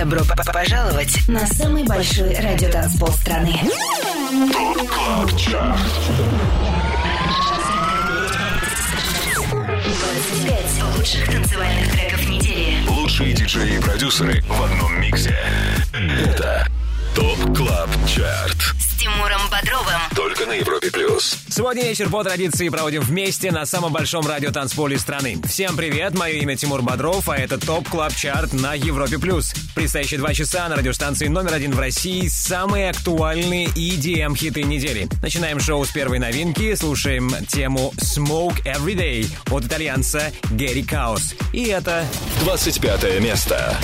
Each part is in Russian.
Добро пожаловать на самый большой радиотанцпол страны. Top Club Chart 25 лучших танцевальных треков недели. Лучшие диджеи и продюсеры в одном миксе. Это ТОП КЛАБ ЧАРТ. Тимуром Бодровым. Только на Европе Плюс. Сегодня вечер по традиции проводим вместе на самом большом радиотанцполе страны. Всем привет, мое имя Тимур Бодров, а это Top Club Chart на Европе+. плюс. Предстоящие два часа на радиостанции номер один в России самые актуальные EDM-хиты недели. Начинаем шоу с первой новинки, слушаем тему «Smoke Every Day» от итальянца Гэри Каус. И это 25 место.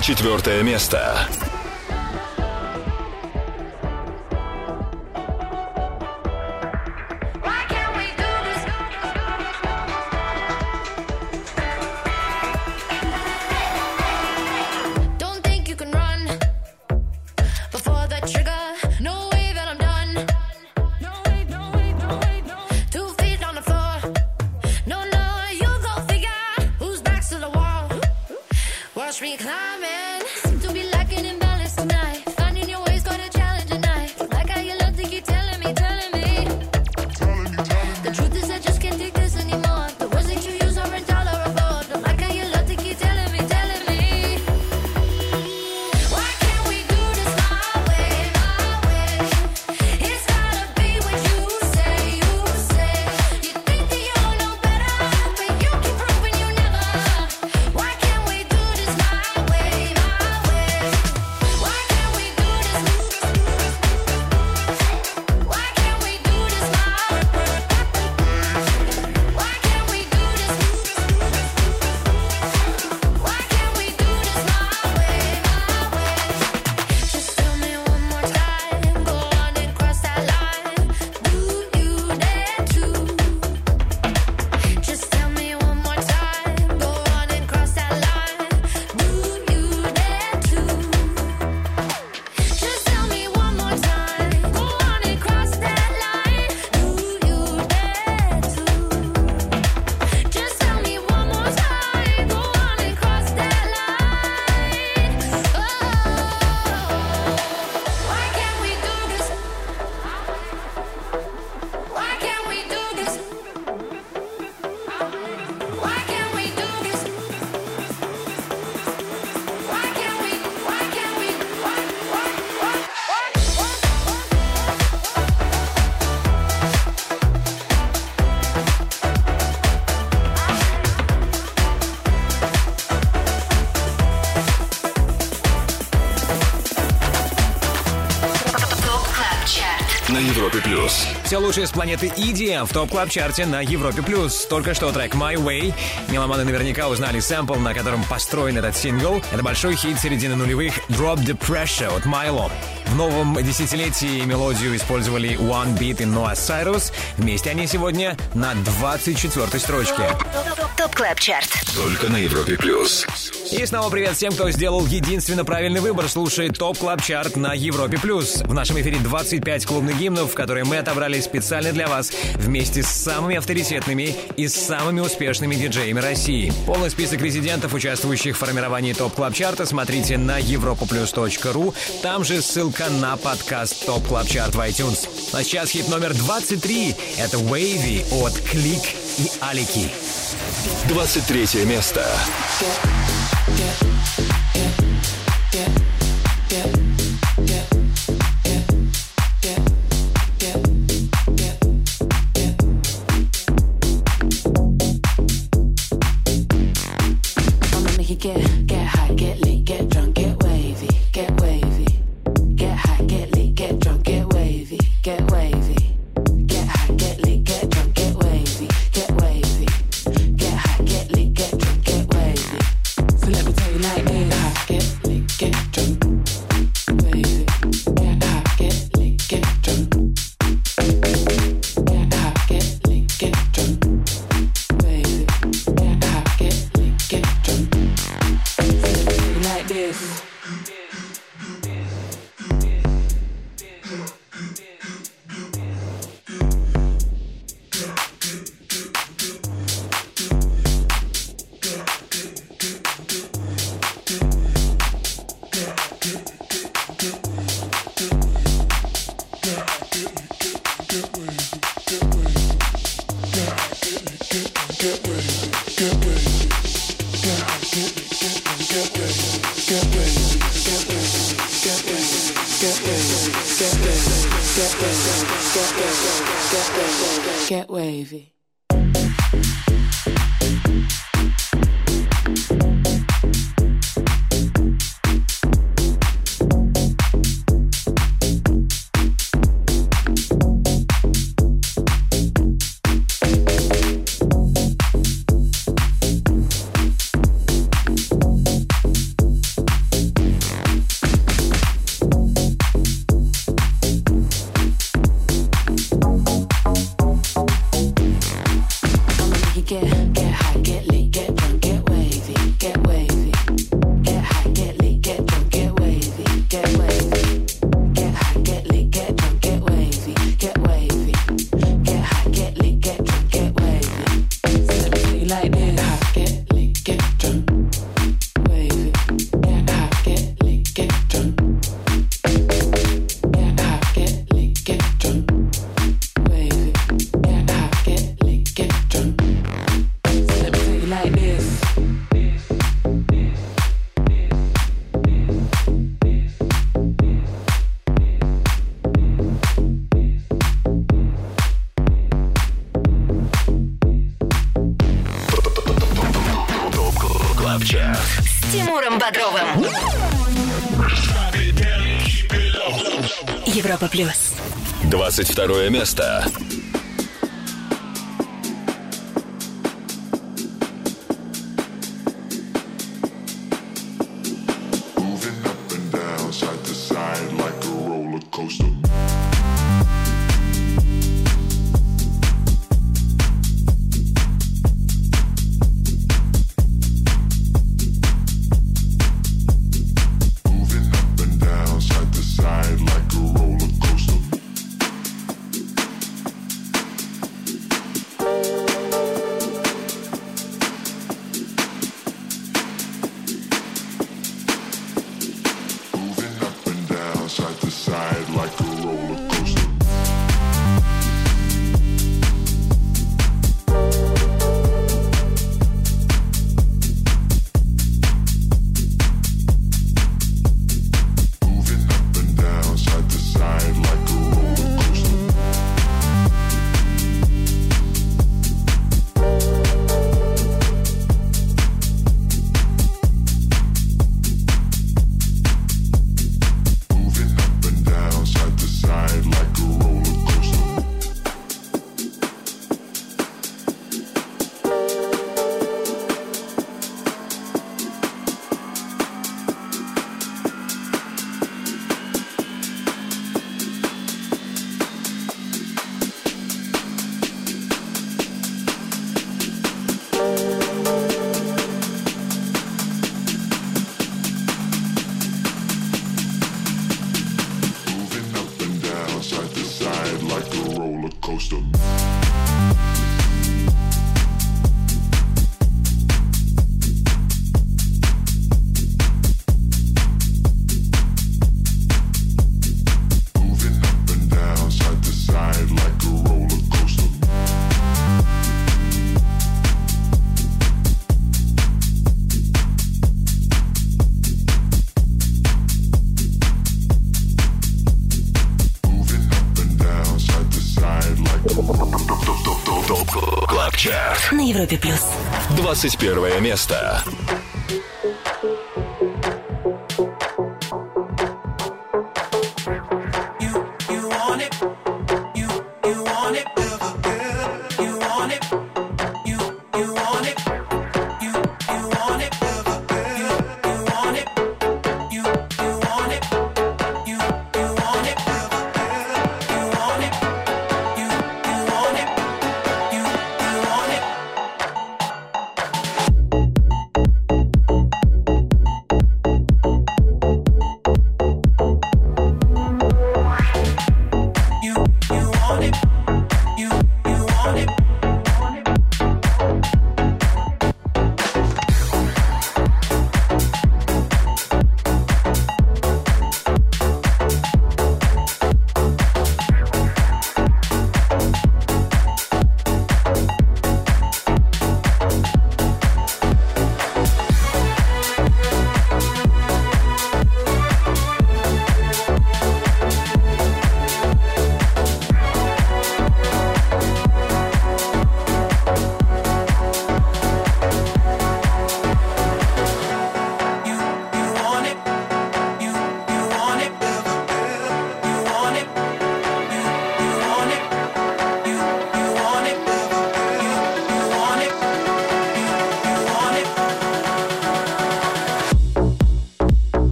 24 место. Все лучшее с планеты EDM в Top Club Chart е на Европе+. плюс. Только что трек My Way. Меломаны наверняка узнали сэмпл, на котором построен этот сингл. Это большой хит середины нулевых Drop the Pressure от Mylo. В новом десятилетии мелодию использовали One Bit и Noah Cyrus. Вместе они сегодня на 24 строчке. Top Club Chart. Только на Европе плюс. И снова привет всем, кто сделал единственно правильный выбор, слушает Top Club Chart на Европе+. плюс. В нашем эфире 25 клубных гимнов, которые мы отобрали специально для вас вместе с самыми авторитетными и самыми успешными диджеями России. Полный список резидентов, участвующих в формировании Top Club Chart а, смотрите на europaplus.ru. Там же ссылка на подкаст Top Club Chart в iTunes. А сейчас хит номер 23. Это Wavey от CliQ и Алики. 23 место. Yeah. 22 место. them 21 место.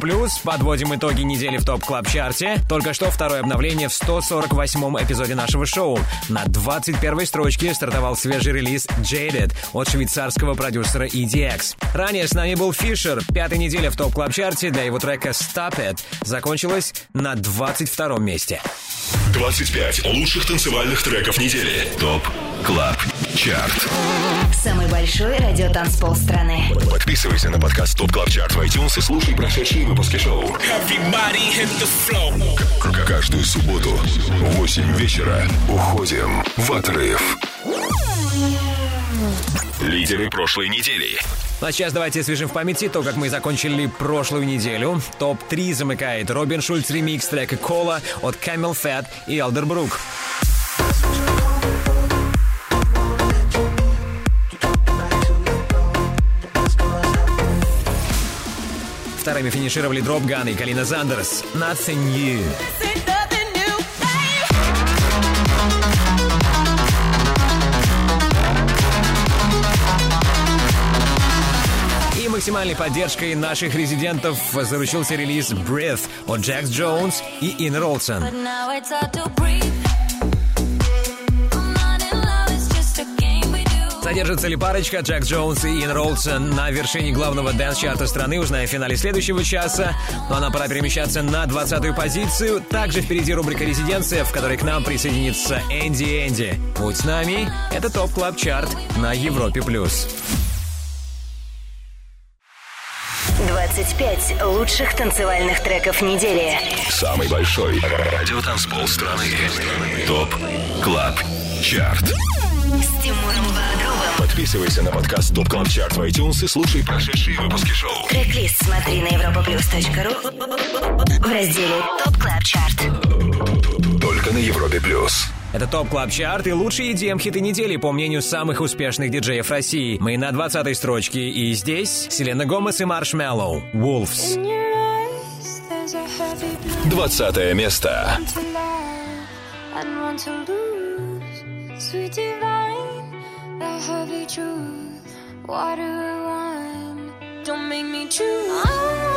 Плюс. Подводим итоги недели в Top Club Chart е. Только что второе обновление в 148-м эпизоде нашего шоу. На 21-й строчке стартовал свежий релиз Jaded от швейцарского продюсера EDX. Ранее с нами был Фишер. Пятая неделя в Top Club Chart е для его трека Stop It закончилась на 22-м месте. 25 лучших танцевальных треков недели. Top Club Chart. Самый большой радиотанцпол страны. Подписывайся на подкаст Top Club Chart в iTunes и слушай прошедшие выпуски шоу. Каждую субботу в 8 вечера уходим в отрыв. Лидеры прошлой недели. Ну а сейчас давайте освежим в памяти то, как мы закончили прошлую неделю. Топ-3 замыкает Robin Schulz ремикс трека «Cola» от CamelPhat и Elderbrook. Вторыми финишировали Dropgun и Kaleena Zanders. Nothing New. И максимальной поддержкой наших резидентов заручился релиз Breathe от Jax Jones и Ina Wroldsen. Задержится ли парочка Jax Jones и Ina Wroldsen на вершине главного dance-чарта страны, узнаем в финале следующего часа. но а нам пора перемещаться на 20-ю позицию. Также впереди рубрика «Резиденция», в которой к нам присоединится Энди Энди. Будь с нами, это Top Club Chart на Европе+. плюс. 25 лучших танцевальных треков недели. Самый большой радиотанцпол страны. Top Club Chart. С Тимуром Бодровым. Подписывайся на подкаст Top Club Chart в iTunes и слушай прошедшие выпуски шоу. Трек-лист смотри на europaplus.ru в разделе Top Club Chart. Только на Европе Плюс. Это Top Club Chart и лучшие EDM-хиты недели, по мнению самых успешных диджеев России. Мы на 20-й строчке, и здесь Селена Гомес и Marshmello. Wolves. 20 место. Sweet divine. the heavy truth. water or wine. Don't make me choose.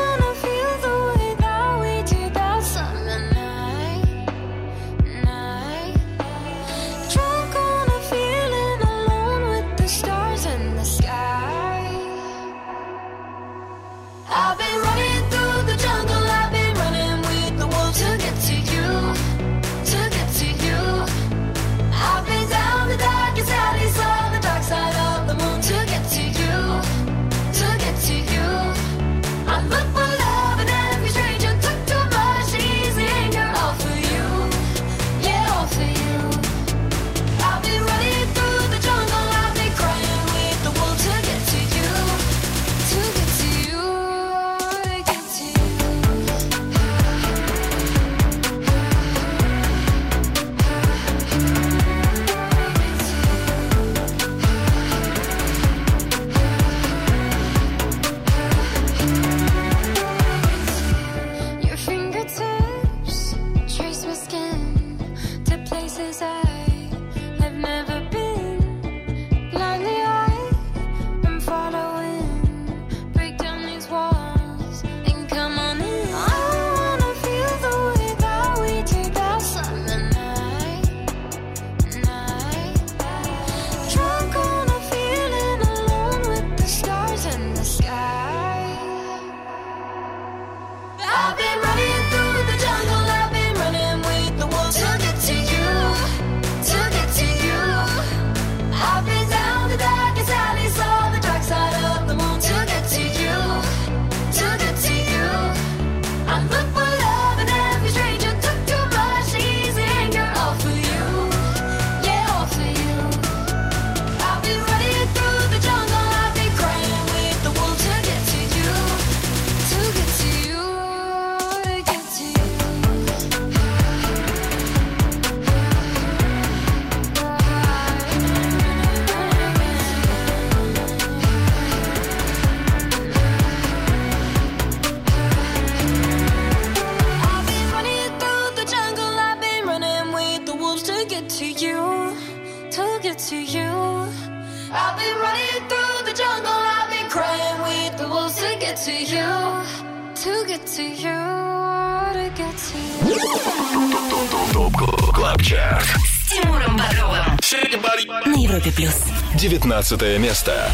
15 место.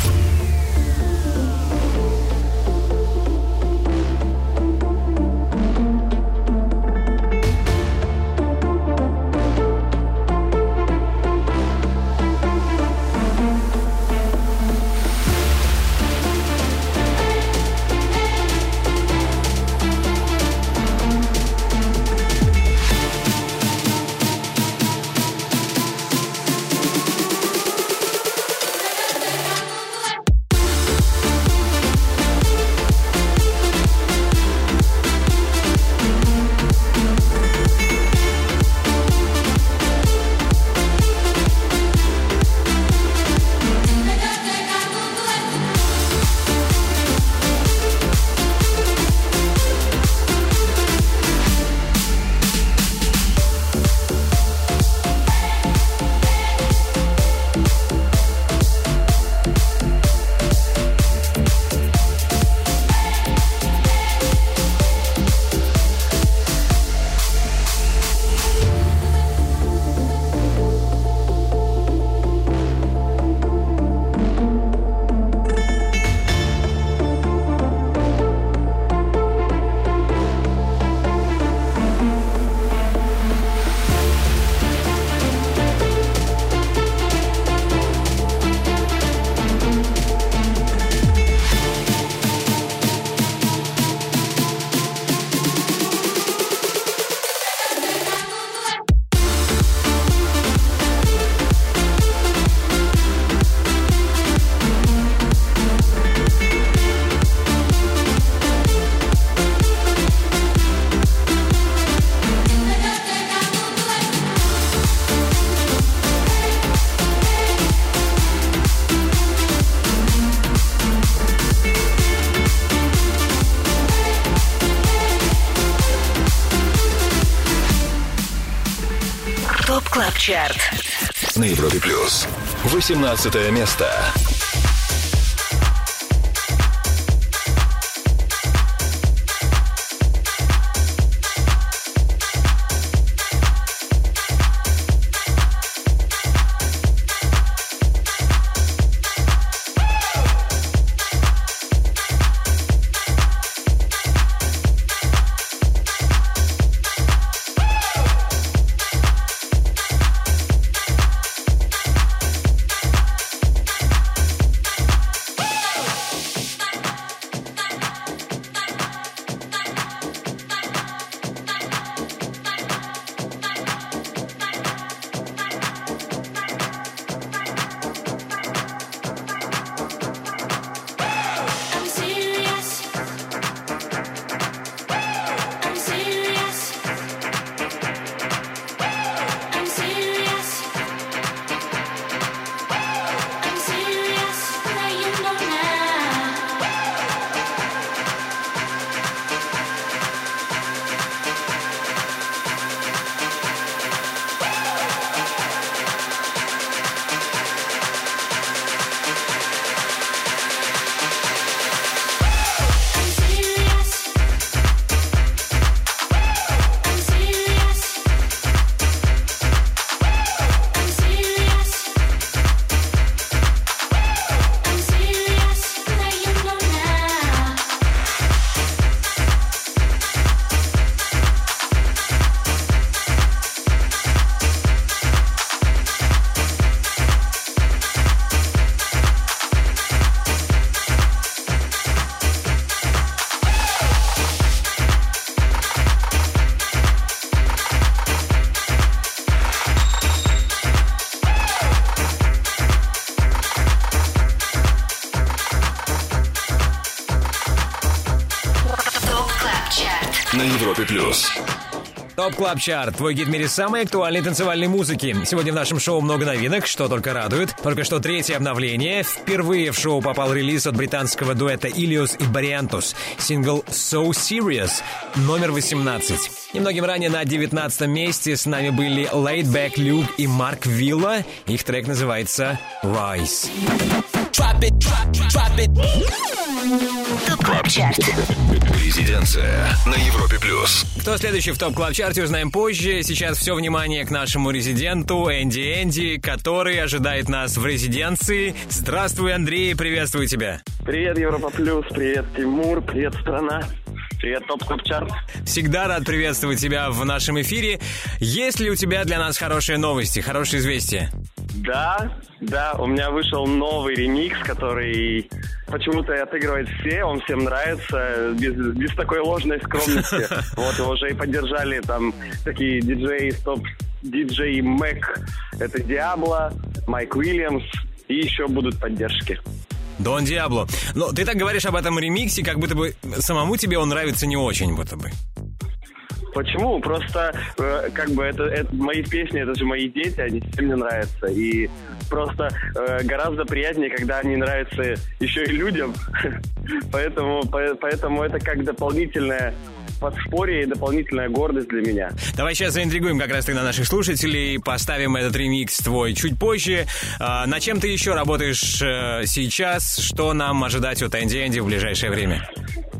18 место. Club Chart, твой гид в мире самой актуальной танцевальной музыки. Сегодня в нашем шоу много новинок, что только радует. Только что третье обновление. Впервые в шоу попал релиз от британского дуэта Ilios и Бариантус. Сингл So Serious, номер 18. Немногим ранее на 19 месте с нами были Laid Back Luke и Marc Villa. Их трек называется Rise. Top КЛАБ ЧАРТ. Резиденция на Европе плюс. Кто следующий в топ клаб чарте узнаем позже. Сейчас все внимание к нашему резиденту Энди Энди, который ожидает нас в резиденции. Здравствуй, Андрей, приветствую тебя. Привет, Европа Плюс, привет, Тимур, привет, страна, привет, Топ Топ Чарт. Всегда рад приветствовать тебя в нашем эфире. Есть ли у тебя для нас хорошие новости, хорошие известия? Да, да, у меня вышел новый ремикс, который почему-то отыгрывает все, он всем нравится, без, без такой ложной скромности. Вот, его уже и поддержали там такие диджеи, стоп, диджей Мэг, это Диабло, Майк Уильямс, и еще будут поддержки. Дон Диабло. Но ты так говоришь об этом ремиксе, как будто бы самому тебе он нравится не очень, будто бы. Почему? Просто э, как бы это, это мои песни, это же мои дети, они всем мне нравятся. И просто э, гораздо приятнее, когда они нравятся еще и людям. поэтому, по- поэтому это как дополнительное подспорье и дополнительная гордость для меня. Давай сейчас заинтригуем как раз тогда наших слушателей, поставим этот ремикс твой чуть позже. А, на чем ты еще работаешь э, сейчас? Что нам ожидать от Энди Энди в ближайшее время?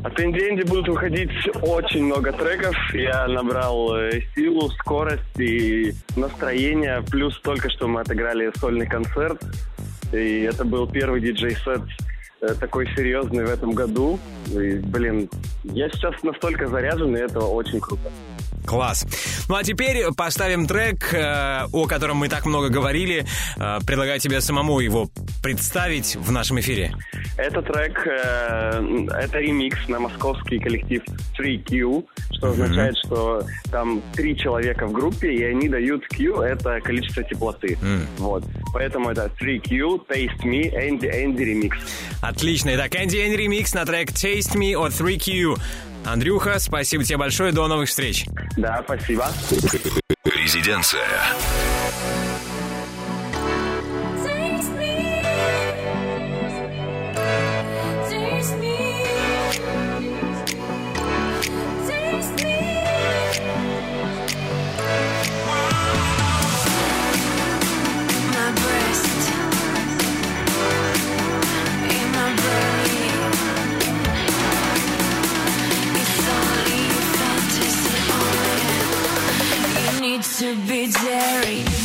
От Инди Энди будут выходить очень много треков. Я набрал э, силу, скорость и настроение. Плюс только что мы отыграли сольный концерт. И это был первый диджей-сет э, такой серьезный в этом году. И, блин, я сейчас настолько заряжен, и это очень круто. Класс. Ну а теперь поставим трек, э, о котором мы так много говорили. Э, Предлагаю тебе самому его представить в нашем эфире. Это трек, э, это ремикс на московский коллектив 3Q, что означает, что там три человека в группе, и они дают Q, это количество теплоты. Вот. Поэтому это 3Q, Taste Me, Andy, Andy ремикс. Отлично. Итак, Энди Энди ремикс на трек Taste Me от 3Q. Андрюха, спасибо тебе большое. До новых встреч. Да, спасибо. Резиденция. to be daring.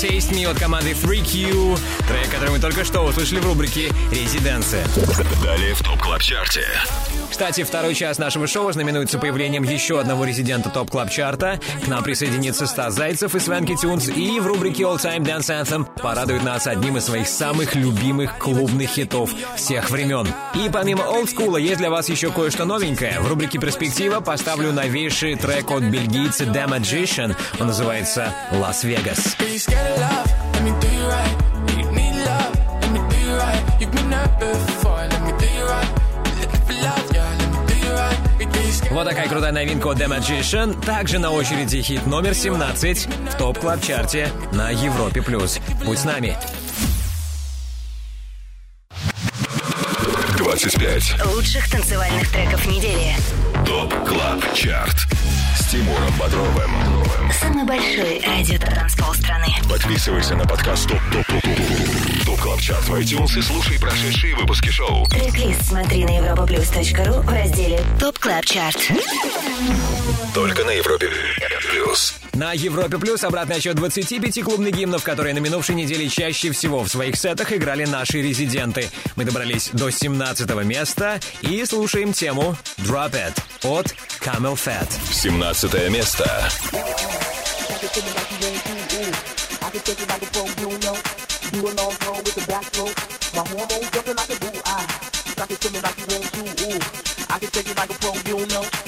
Taste Me от команды 3Q. Который мы только что услышали в рубрике «Резиденция». Далее в Top Club Chart е. Кстати, второй час нашего шоу знаменуется появлением еще одного резидента Top Club Chart а К нам присоединится Стас Зайцев и Swanky Tunes. И в рубрике All Time Dance Anthem порадует нас одним из своих самых любимых клубных хитов всех времен. И помимо олдскула есть для вас еще кое-что новенькое. В рубрике «Перспектива» поставлю новейший трек от бельгийца The Magician. Он называется «Лас-Вегас». You Вот такая крутая новинка от The Magician. Также на очереди хит номер 17 в Top Club Chart е на Европе+. плюс. Будь с нами. 25. Лучших танцевальных треков недели. Top Club Chart. С Тимуром Бодровым. Самый большой радиотанцпол страны. Подписывайся на подкаст Top Top Top Top Top Club Chart в iTunes и слушай прошедшие выпуски шоу. Трек-лист смотри на europaplus.ru в разделе Top Club Chart. Только на Европе плюс. На Европе Плюс обратный отсчет 25 клубных гимнов, которые на минувшей неделе чаще всего в своих сетах играли наши резиденты. Мы добрались до 17 места и слушаем тему «Drop It» от Camel Fat. 17 место. I can take it like a pro. You know.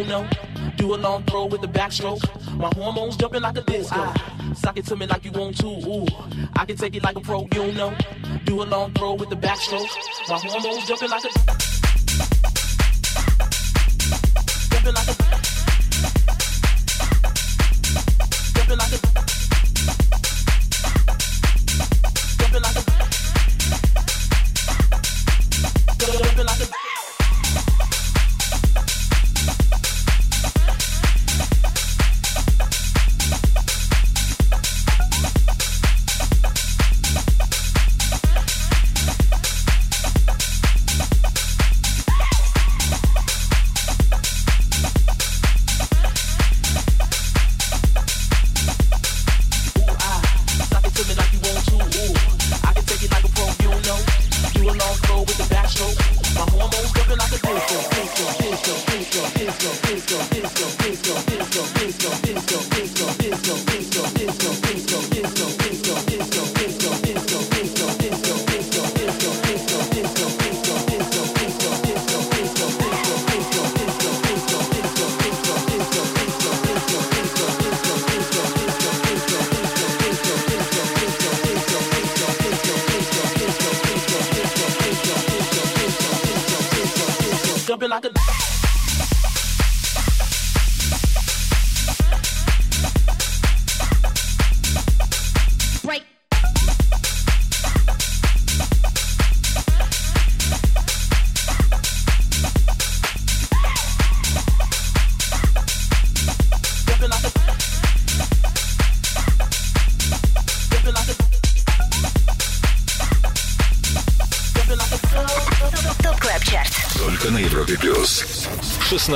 a know. Do a long throw with the backstroke. My hormones jumping like a disco. Ah. Suck it to me like you want to. Ooh, I can take it like a pro, you know. Do a long throw with the backstroke. My hormones jumping like a jumping like a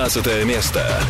16 место.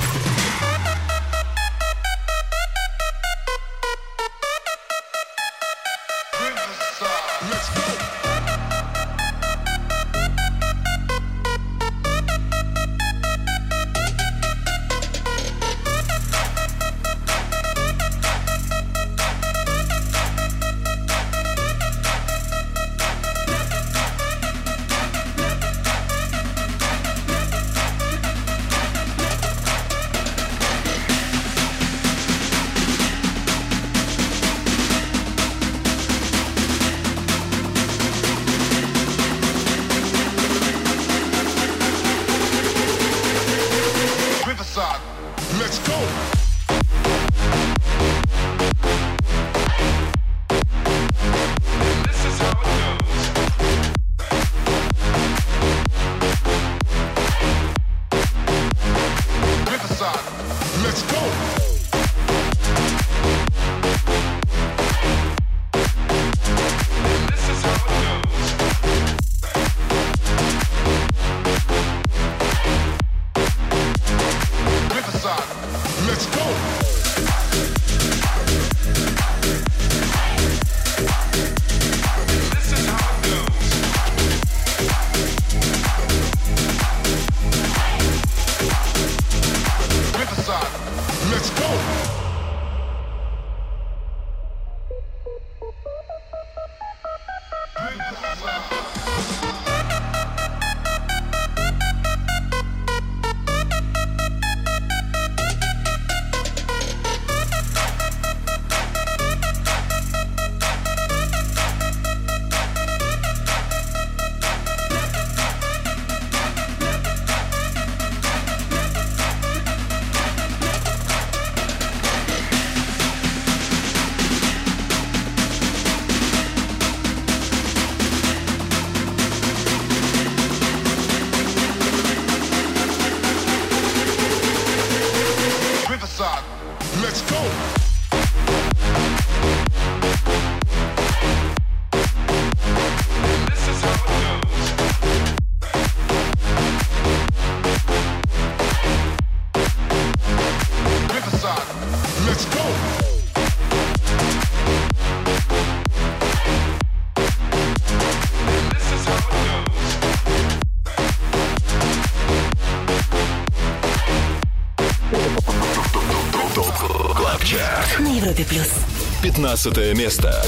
15 место.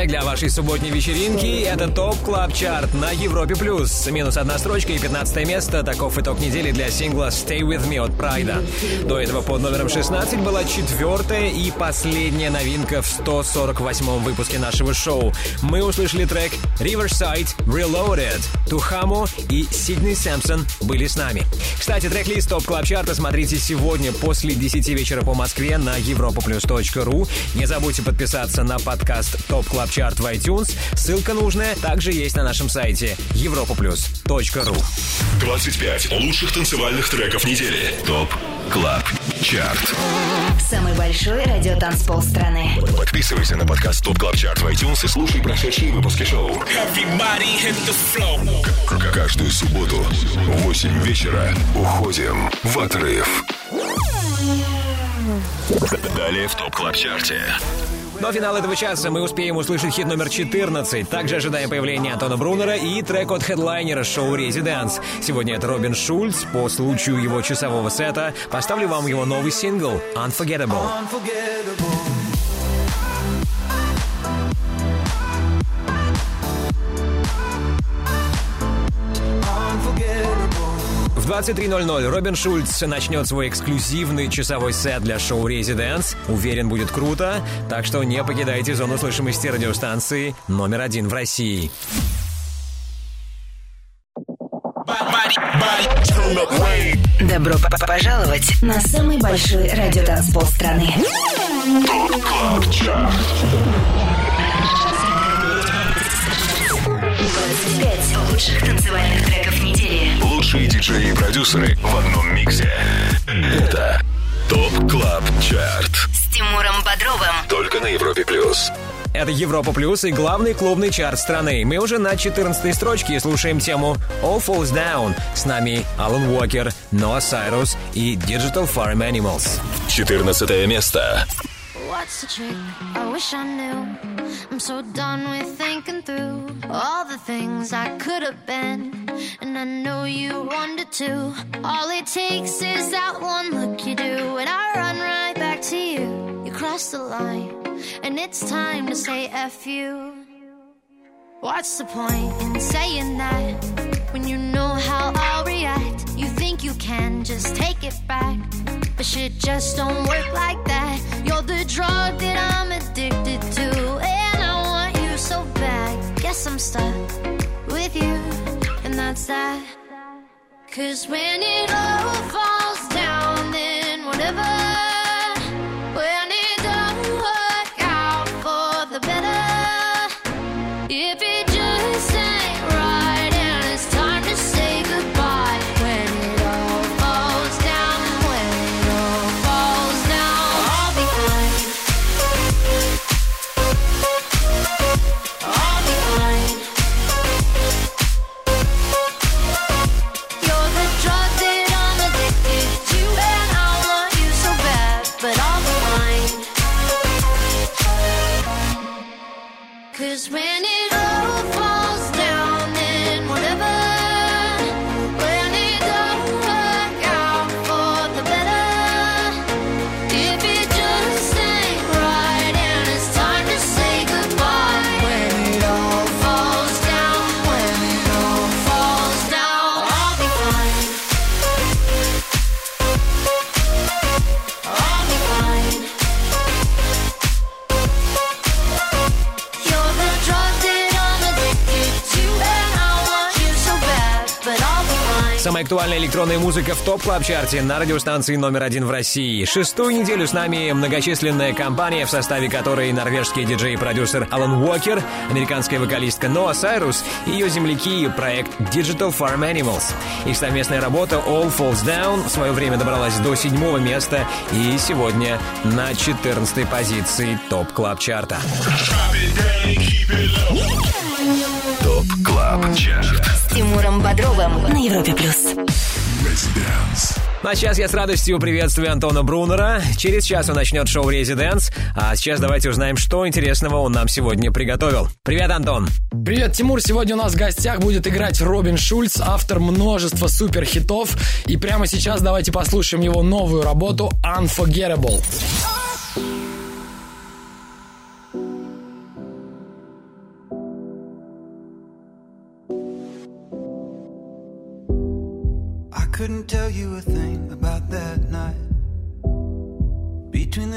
Трек для вашей субботней вечеринки. Это Top Club Chart на Европе+. плюс. Минус одна строчка и 15 место. Таков итог недели для сингла Stay With Me от Prydz а. До этого под номером 16 была четвертая и последняя новинка в 148 выпуске нашего шоу. Мы услышали трек Riverside Reloaded. Tujamo и Sidney Samson были с нами. Кстати, трек-лист Top Club Chart а смотрите сегодня после 10 вечера по Москве на europaplus.ru. Не забудьте подписаться на подкаст Top Club Chart в iTunes. Ссылка нужная также есть на нашем сайте europaplus.ru. 25 лучших танцевальных треков недели. Top Club Chart. Самый большой радиотанцпол страны. Подписывайся на подкаст Top Club Chart в iTunes и слушай прошедшие выпуски шоу. Каждую субботу в 8 вечера уходим в отрыв. Далее в ТОП КЛАБ ЧАРТе. До финала этого часа мы успеем услышать хит номер 14. Также ожидаем появления Антона Брунера и трек от хедлайнера шоу «Резиденс». Сегодня это Робин Шульц. По случаю его часового сета поставлю вам его новый сингл «Unforgettable». В 23.00 Робин Шульц начнет свой эксклюзивный часовой сет для шоу «Резиденс». Уверен, будет круто, так что не покидайте зону слышимости радиостанции номер один в России. Добро пожаловать на самый большой радиотанцпол страны. Лучших танцевальных треков недели. Лучшие диджеи и продюсеры в одном миксе. Это ТОП КЛАБ ЧАРТ. С Тимуром Бодровым. Только на Европе Плюс. Это Европа Плюс и главный клубный чарт страны. Мы уже на 14 строчке и слушаем тему All Falls Down. С нами Алан Уокер, Ноа Сайрус и Digital Farm Animals. 14 место. What's the trick? I wish I knew. I'm so done with thinking through all the things I could have been. And I know you wanted to. All it takes is that one look you do, and I run right back to you. You cross the line, and it's time to say F you. What's the point in saying that when you know how I'll react? You think you can just take it back, but shit just don't work like that. You're the drug that I'm addicted to, Guess I'm stuck with you, and that's that. Cause when it all falls down, then whatever. Самая актуальная электронная музыка в топ клаб чарте на радиостанции номер один в России. Шестую неделю с нами многочисленная компания, в составе которой норвежский диджей и продюсер Алан Уокер, американская вокалистка Ноа Сайрус и ее земляки проект Digital Farm Animals. Их совместная работа All Falls Down в свое время добралась до седьмого места и сегодня на 14 позиции топ клаб чарта. ТОП КЛАБ ЧАРТ. С Тимуром Бодровым на Европе плюс. Ну, а сейчас я с радостью приветствую Антона Брунера. Через час он начнет шоу «Резиденс». А сейчас давайте узнаем, что интересного он нам сегодня приготовил. Привет, Антон! Привет, Тимур! Сегодня у нас в гостях будет играть Робин Шульц, автор множества суперхитов. И прямо сейчас давайте послушаем его новую работу «Unforgettable».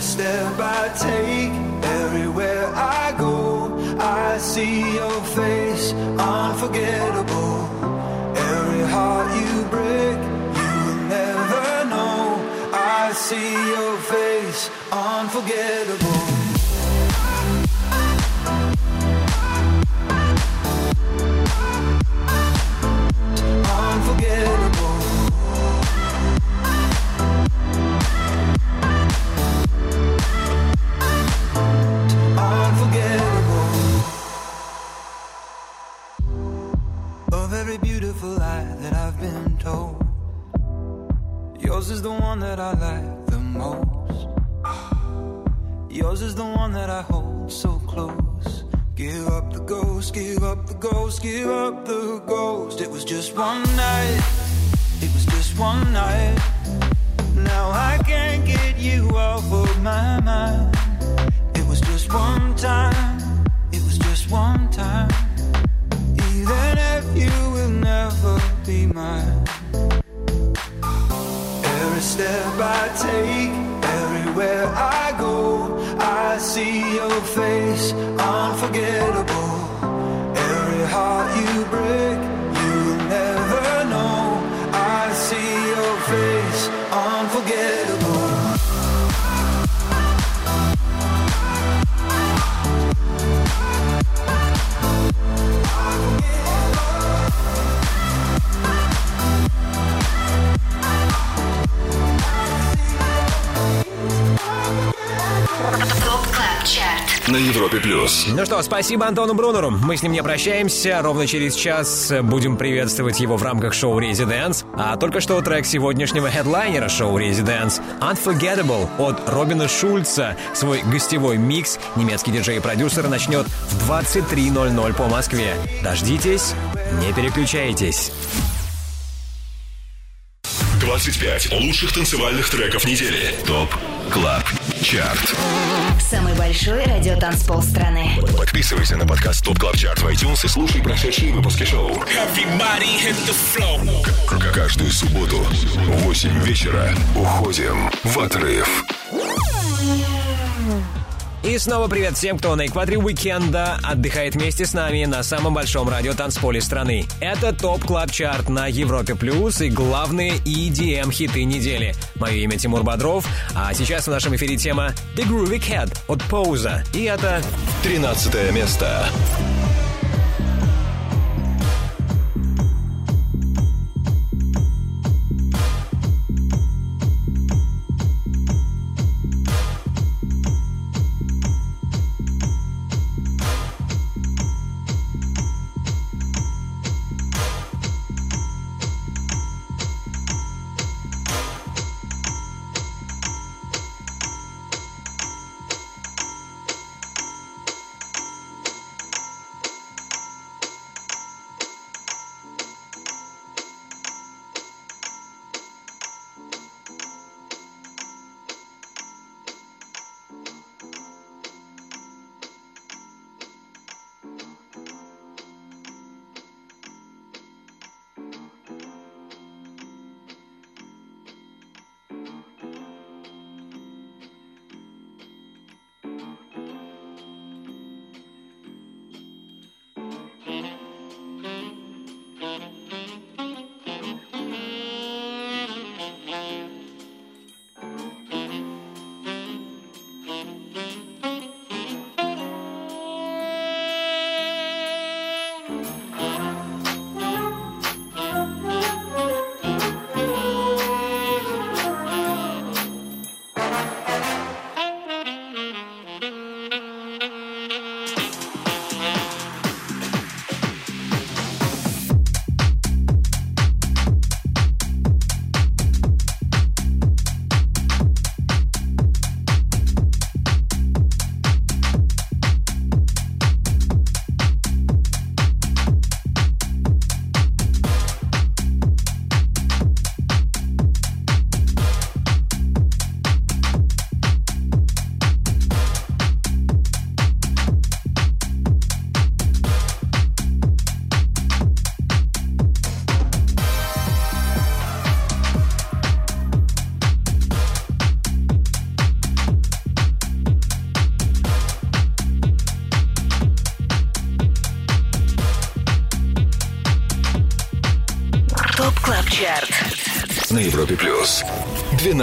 Every step I take, everywhere I go, I see your face, unforgettable. Every heart you break, you will never know. I see your face, unforgettable. Beautiful lie that I've been told. Yours is the one that I like the most. Yours is the one that I hold so close. Give up the ghost, give up the ghost, give up the ghost. It was just one night, it was just one night. Now I can't get you off of my mind. It was just one time, it was just one time. Even if you will never be mine. Every step I take, everywhere I go, I see your face, unforgettable. Every heart you break, На Европе плюс. Ну что, спасибо Антону Брунеру. Мы с ним не прощаемся. Ровно через час будем приветствовать его в рамках шоу «Резиденс». А только что трек сегодняшнего хедлайнера шоу «Резиденс» «Unforgettable» от Робина Шульца. Свой гостевой микс немецкий диджей и продюсер начнет в 23.00 по Москве. Дождитесь, не переключайтесь. 25 лучших танцевальных треков недели. Top Club Chart. Самый большой радиотанцпол страны. Подписывайся на подкаст Top Club Chart в iTunes и слушай прошедшие выпуски шоу. Каждую субботу в 8 вечера уходим в отрыв. И снова привет всем, кто на экваторе уикенда отдыхает вместе с нами на самом большом радио танцполе страны. Это Top Club Chart на Европе Плюс и главные EDM хиты недели. Мое имя Тимур Бодров, а сейчас в нашем эфире тема The Groovy Cat от Поуза. И это 13 место.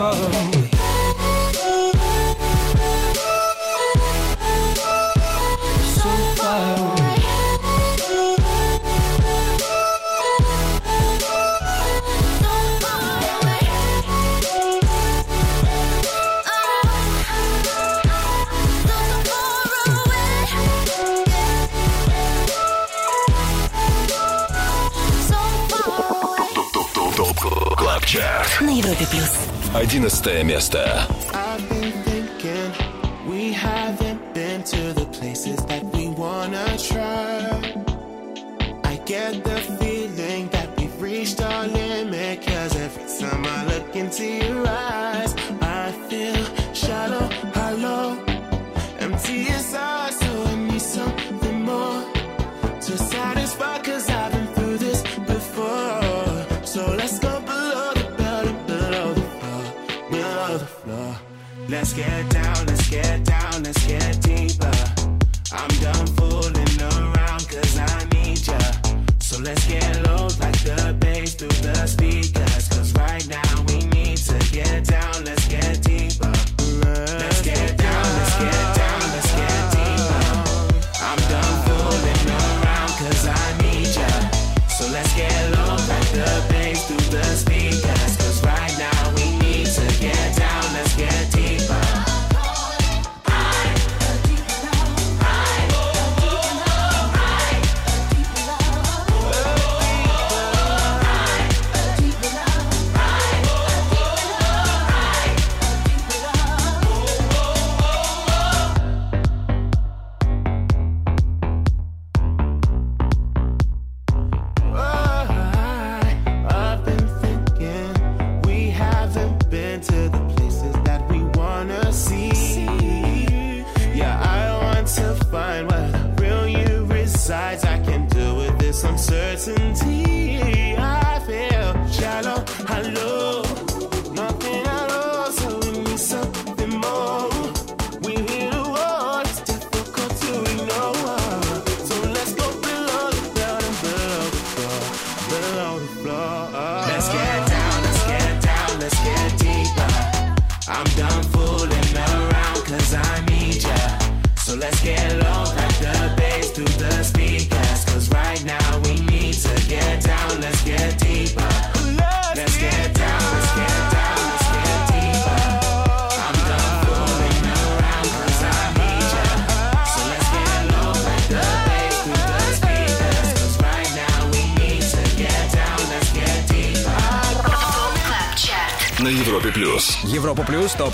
sun 11 место. let's get down, let's get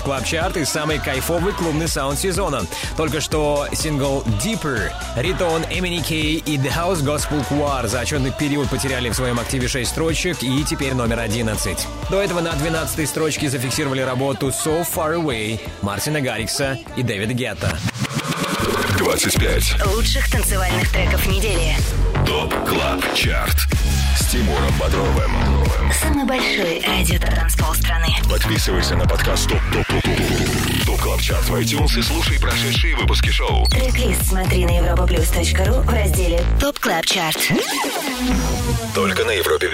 Плюс, Top Club Chart и самый кайфовый клубный саунд сезона. Только что сингл Deeper, Riton, MNEK и The House Gospel Choir за отчетный период потеряли в своем активе 6 строчек и теперь номер 11. До этого на 12 строчке зафиксировали работу So Far Away Мартина Гаррикса и Дэвида Гетта. 25. Лучших танцевальных треков недели. Top Club Chart. С Тимуром Бодровым. Самый большой радиотанцпол страны. Подписывайся на подкаст Top Top Top Top Top Club Chart в iTunes и слушай прошедшие выпуски шоу. Трек-лист смотри на europaplus.ru в разделе Top Club Chart. Только на Европе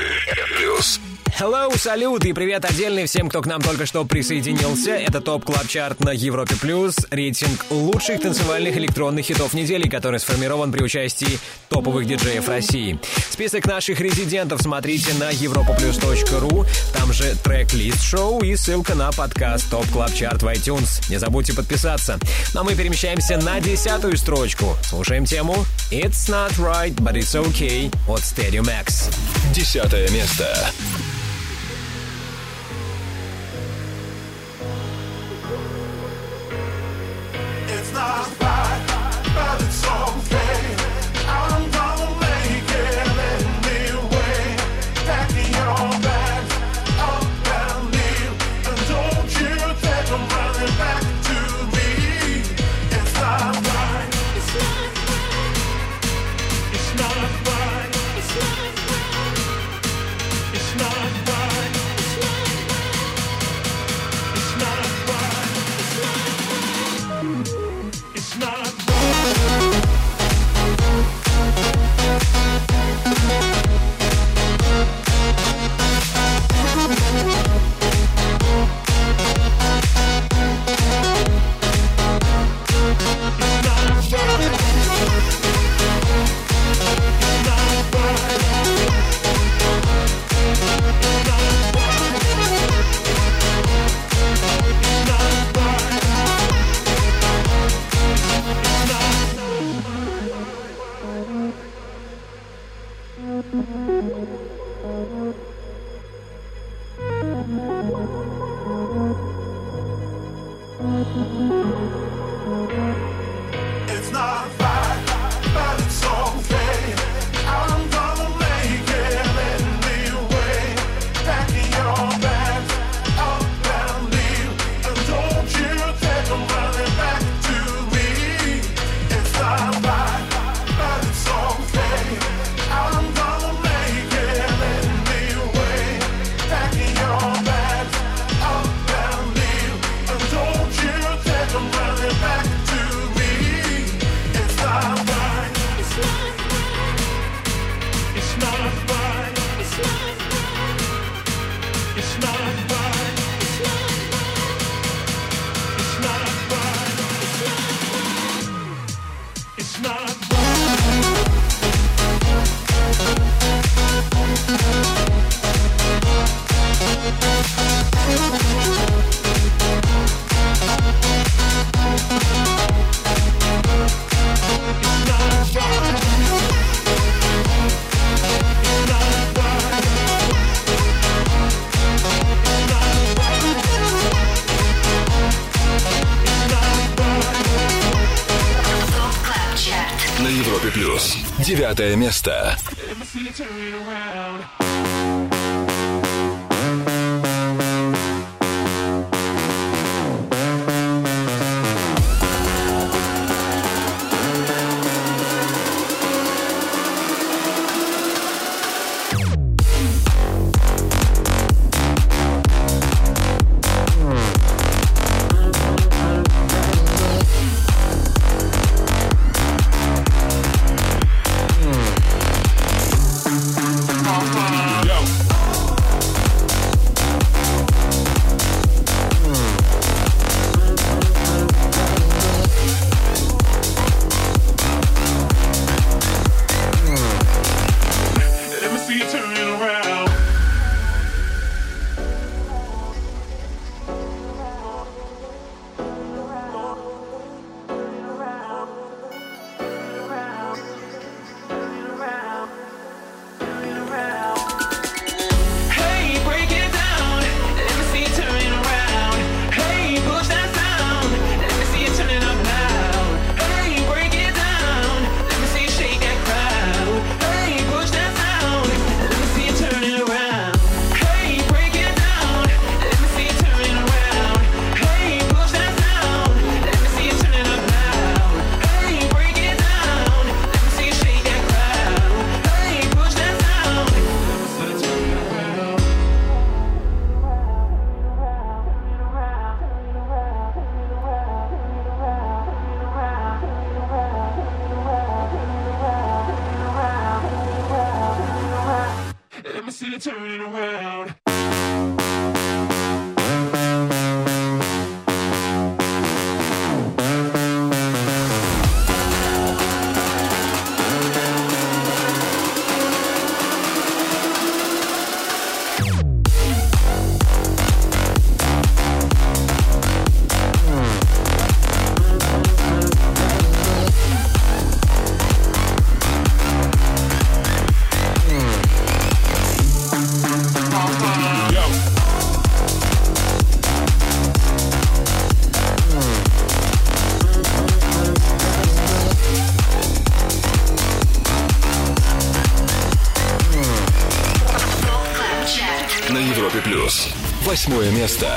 плюс. Hello, салют и привет отдельный всем, кто к нам только что присоединился. Это Top Club Chart на Европе Плюс, рейтинг лучших танцевальных электронных хитов недели, который сформирован при участии топовых диджеев России. Список наших резидентов смотрите на europaplus.ru, там же трек-лист шоу и ссылка на подкаст Top Club Chart в iTunes. Не забудьте подписаться. Ну а мы перемещаемся на десятую строчку. Слушаем тему It's Not Right, But It's Okay от Stadiumx. Десятое место. Пятое место. Место.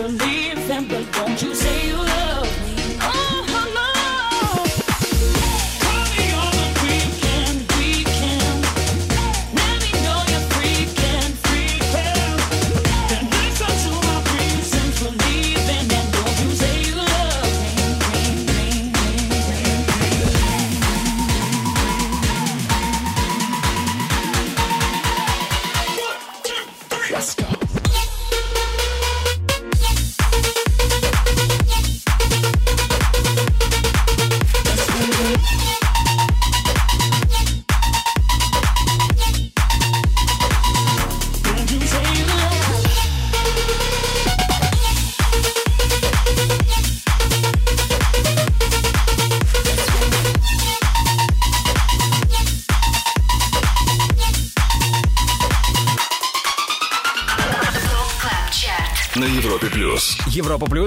from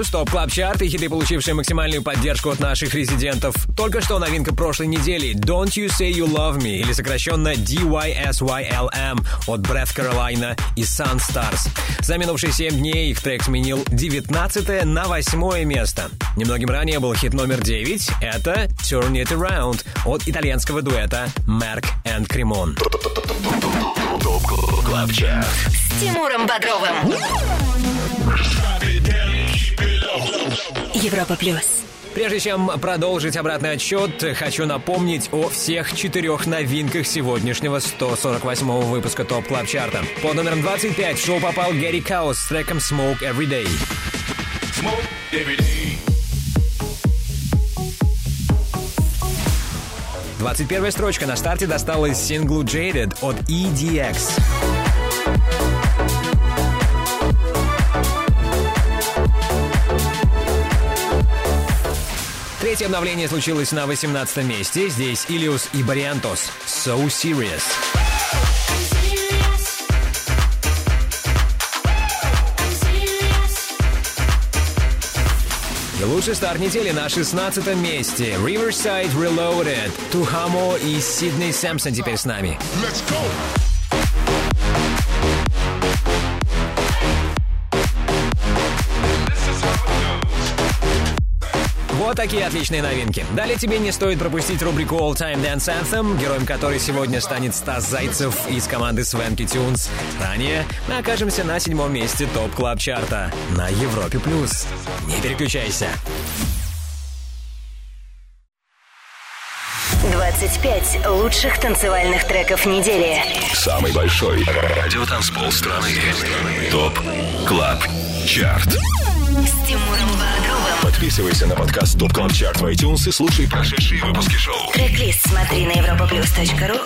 Плюс, Top Club Chart и хиты, получившие максимальную поддержку от наших резидентов. Только что новинка прошлой недели Don't You Say You Love Me или сокращенно DYSYLM от Breathe Carolina и Sunstars. За минувшие 7 дней их трек сменил 19 на 8 место. Немногим ранее был хит номер 9. Это Turn It Around от итальянского дуэта Merk and Kremont. Club. С Тимуром Бодровым. Европа плюс. Прежде чем продолжить обратный отсчет, хочу напомнить о всех четырех новинках сегодняшнего 148-го выпуска TOP Club Chart а. Под номером 25 в шоу попал Gary Caos с треком Smoke Every Day. Smoke every day. 21 строчка на старте досталась синглу Jaded от EDX. Третье обновление случилось на 18 месте. Здесь Илиус и Бариантос. So Serious. И лучший старт недели на 16 месте. Riverside Reloaded. Тухамо и Сидней Сэмпсон теперь с нами. Let's go. Вот такие отличные новинки. Далее тебе не стоит пропустить рубрику All Time Dance Anthem, героем которой сегодня станет Стас Зайцев из команды Swanky Tunes. Ранее мы окажемся на седьмом месте TOP Club Chart а на Европе плюс. Не переключайся. 25 лучших танцевальных треков недели. Самый большой радиотанцпол страны. ТОП CLUB CHART. С Тимуром Бодровым. Подписывайся на подкаст TOP CLUB CHART в iTunes и слушай прошедшие выпуски шоу. Трек-лист смотри на europaplus.ru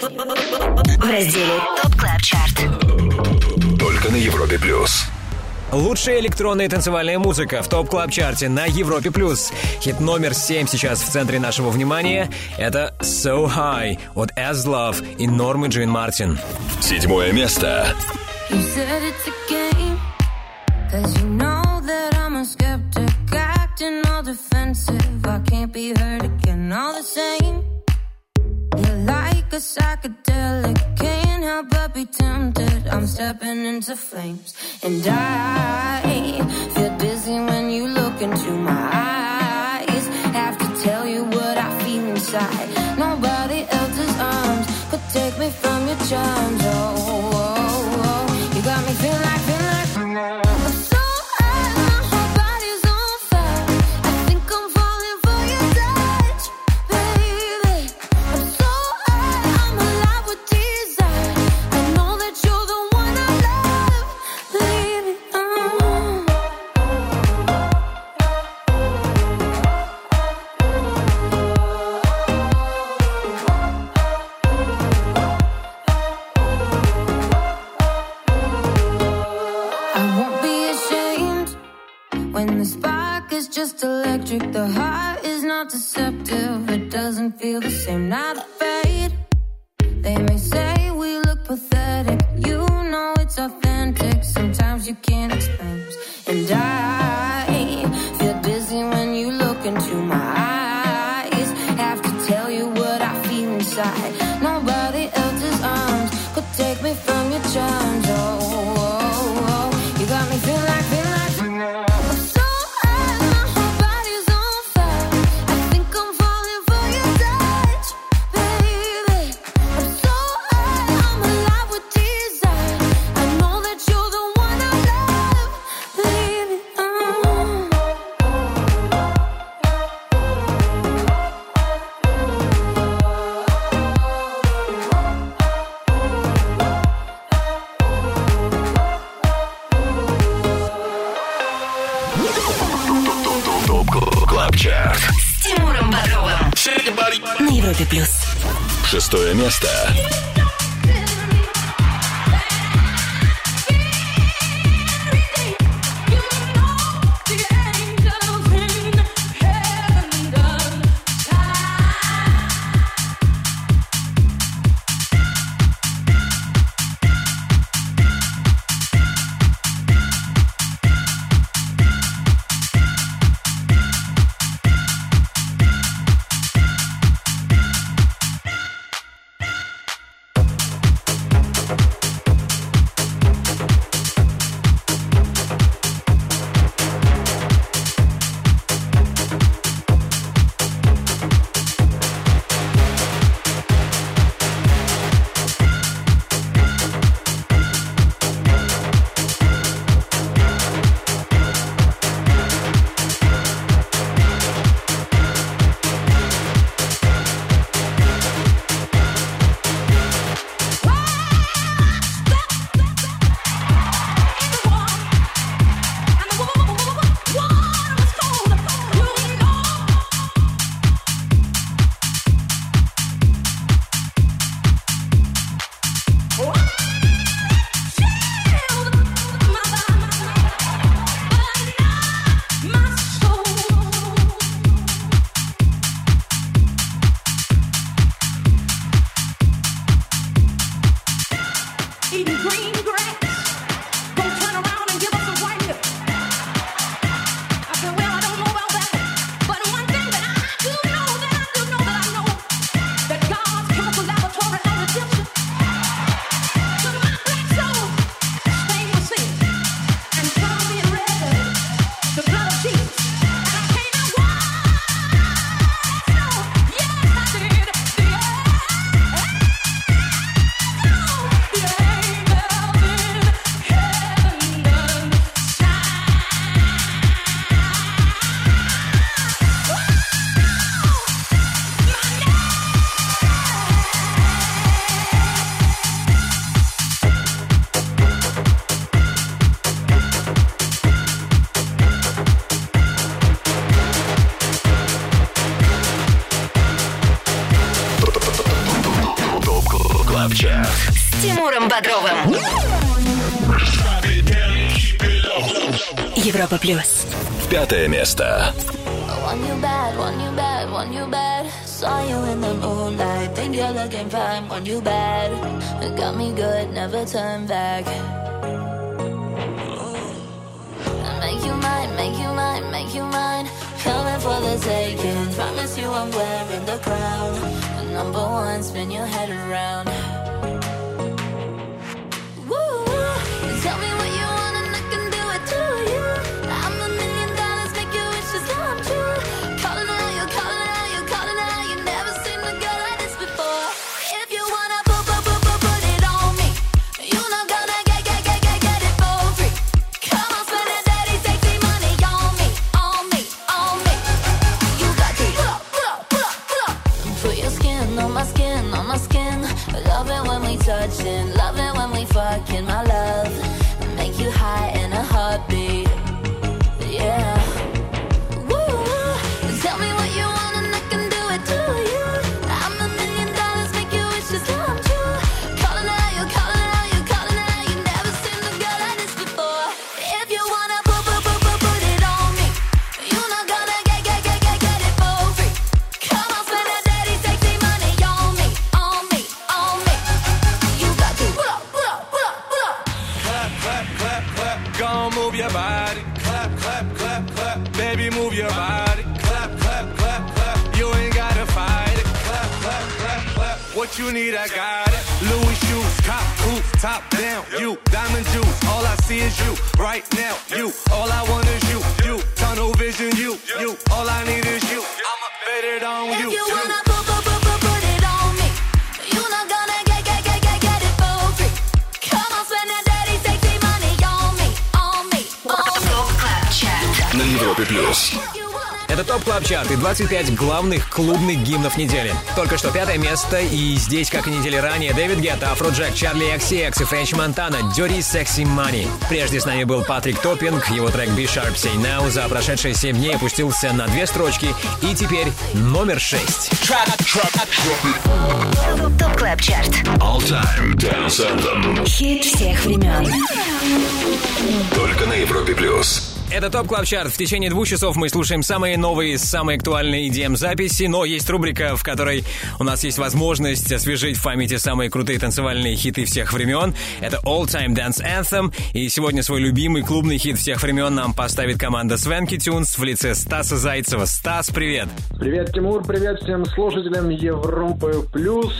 в разделе TOP Club Chart. Только на Европе Плюс. Лучшая электронная танцевальная музыка в Top Club Chart е на Европе плюс. Хит номер 7 сейчас в центре нашего внимания. Это So High от Aslove и Нормы Джин Мартин. Седьмое место. You said it's a game, cause you know that I'm a skeptic, acting all defensive. I can't be hurt again, all the same. You're like a psychedelic, can't help but be tempted. I'm stepping into flames, and I feel dizzy when you look into my eyes. Have to tell you what I feel inside. Nobody else's arms could take me from your charms. Not deceptive, it doesn't feel the same. Not afraid. They may say Пятое место. Want you bad, want you bad, want you bad. Saw you in the moonlight, think you're looking fine. Want you bad, it got me good, never turn back. Your skin on my skin, on my skin. Love it when we touching, love it when we fucking, my love. Make you high in a heartbeat. Yeah. What you need, I got it. Louis shoes, cop coupe, top down. You, diamond juice. All I see is you. Right now, you. All I want is you. You, tunnel vision, you. You, all I need is you. I'ma bet it on you. If you wanna put, put, put, put, put it on me, you not gonna get, get, get, get, get it for free. Come on, spend that dirty, sexy money on me, on me, on me. На Европе плюс. Это TOP Club Chart и 25 главных клубных гимнов недели. Только что пятое место, и здесь, как и недели ранее, Дэвид Гетта, Афроджек, Charli XCX и Френч Монтана, Dirty Sexy Money. Прежде с нами был Патрик Топпинг, его трек Be Sharp Say Nowt за прошедшие 7 дней опустился на две строчки, и теперь номер 6. TOP Club Chart. All Time Dance Anthem. Хит всех времен. Только на Европе плюс. Это TOP Club Chart. В течение двух часов мы слушаем самые новые, самые актуальные EDM-записи, но есть рубрика, в которой у нас есть возможность освежить в памяти самые крутые танцевальные хиты всех времен. Это All Time Dance Anthem, и сегодня свой любимый клубный хит всех времен нам поставит команда Swanky Tunes в лице Стаса Зайцева. Стас, привет! Привет, Тимур, привет всем слушателям Европы Плюс.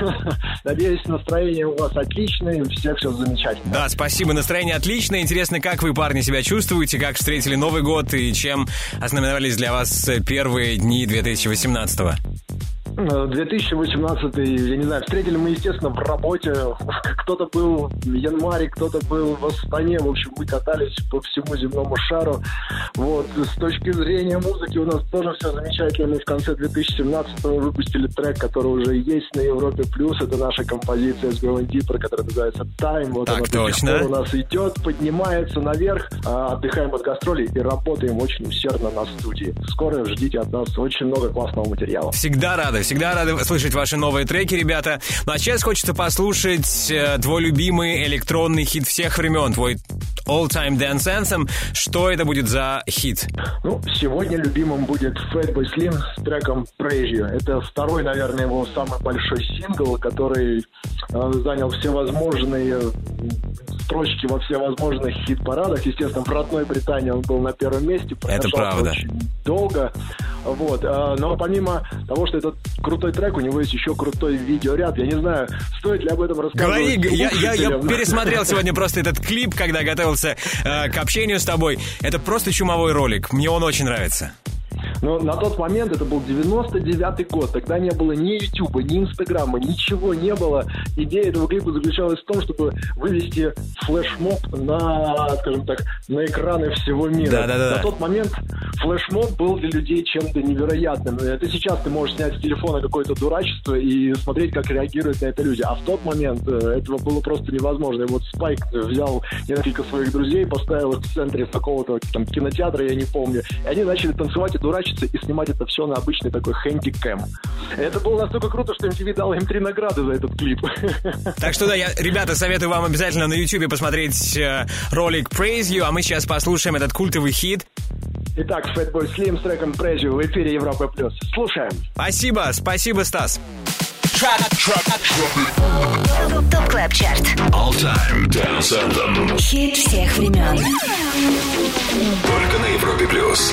Надеюсь, настроение у вас отличное, у всех все замечательно. Да, спасибо, настроение отличное. Интересно, как вы, парни, себя чувствуете, как встретили Новый год и чем ознаменовались для вас первые дни 2018 -го? Э, 2018, я не знаю, встретили мы, естественно, в работе. Кто-то был в январе, кто-то был в Астане. В общем, мы катались по всему земному шару. Вот. С точки зрения музыки у нас тоже все замечательно. Мы в конце 2017 выпустили трек, который уже есть на Европе+. плюс. Это наша композиция с Going Deeper, которая называется Time. Вот Так она точно. у нас идет, поднимается наверх. А, Отдыхаем от гастролей и работаем очень усердно на студии. Скоро ждите от нас очень много классного материала. Всегда рады, всегда рады слышать ваши новые треки, ребята. Ну а сейчас хочется послушать э, твой любимый электронный хит всех времен, твой all-time dance anthem. Что это будет за хит? Ну, сегодня любимым будет Fatboy Slim с треком Praise You. Это второй, наверное, его самый большой сингл, который э, занял все возможные строчки во всевозможных хит-парадах. Естественно, в родной Британии он был на первом месте. Это правда. Очень долго. Вот. а, Но помимо того, что этот крутой трек, у него есть еще крутой видеоряд. Я не знаю, стоит ли об этом Говори, рассказывать я, я- я слушателям. пересмотрел сегодня просто этот клип, когда готовился э, к общению с тобой. Это просто чумовой ролик. Мне он очень нравится. Но на тот момент это был 99-й год. Тогда не было ни Ютуба, ни Инстаграма, ничего не было. Идея этого клипа заключалась в том, чтобы вывести флешмоб на, скажем так, на экраны всего мира. Да-да-да. На тот момент флешмоб был для людей чем-то невероятным. Это сейчас ты можешь снять с телефона какое-то дурачество и смотреть, как реагируют на это люди. А в тот момент э, этого было просто невозможно. И вот Спайк взял несколько своих друзей, поставил их в центре какого-то там кинотеатра, я не помню. И они начали танцевать и дурачиться хочется и снимать это все на обычный такой хэнди-кэм. Это было настолько круто, что MTV дал им три награды за этот клип. Так что да, я, ребята, советую вам обязательно на YouTube посмотреть э, ролик Praise You, а мы сейчас послушаем этот культовый хит. Итак, Fatboy Slim с треком Praise You в эфире Европы Плюс. Слушаем. Спасибо, спасибо, Стас. ТОП КЛАБ ЧАРТ. All Time Dance Anthem. Хит всех времен. Только на Европе плюс.